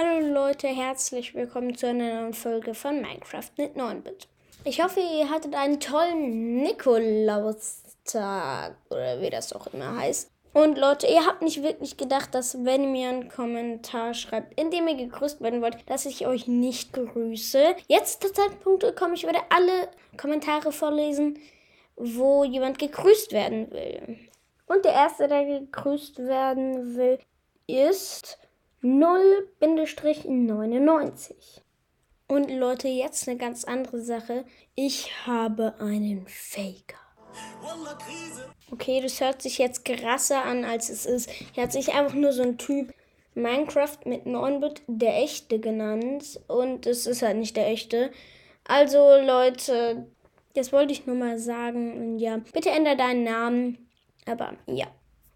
Hallo Leute, herzlich willkommen zu einer neuen Folge von Minecraft mit 9-Bit. Ich hoffe, ihr hattet einen tollen Nikolaustag oder wie das auch immer heißt. Und Leute, ihr habt nicht wirklich gedacht, dass wenn ihr mir einen Kommentar schreibt, in dem ihr gegrüßt werden wollt, dass ich euch nicht grüße. Jetzt ist der Zeitpunkt gekommen, ich werde alle Kommentare vorlesen, wo jemand gegrüßt werden will. Und der erste, der gegrüßt werden will, ist 0-99. Und Leute, jetzt eine ganz andere Sache. Ich habe einen Faker. Okay, das hört sich jetzt krasser an, als es ist. Er hat sich einfach nur so ein Typ Minecraft mit 9-Bit der echte genannt. Und es ist halt nicht der echte. Also Leute, das wollte ich nur mal sagen. Und ja, bitte ändere deinen Namen. Aber ja.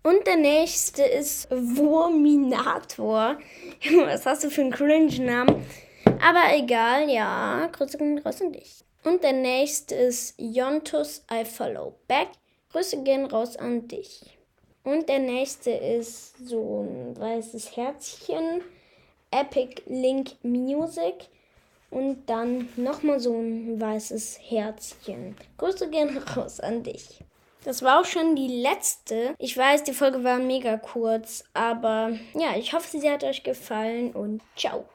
Und der nächste ist Wurminator. Was hast du für einen Cringe-Namen? Aber egal, ja. Grüße gehen raus an dich. Und der nächste ist Yontus I Follow Back. Grüße gehen raus an dich. Und der nächste ist so ein weißes Herzchen. Epic Link Music. Und dann nochmal so ein weißes Herzchen. Grüße gehen raus an dich. Das war auch schon die letzte. Ich weiß, die Folge war mega kurz, aber ja, ich hoffe, sie hat euch gefallen und ciao.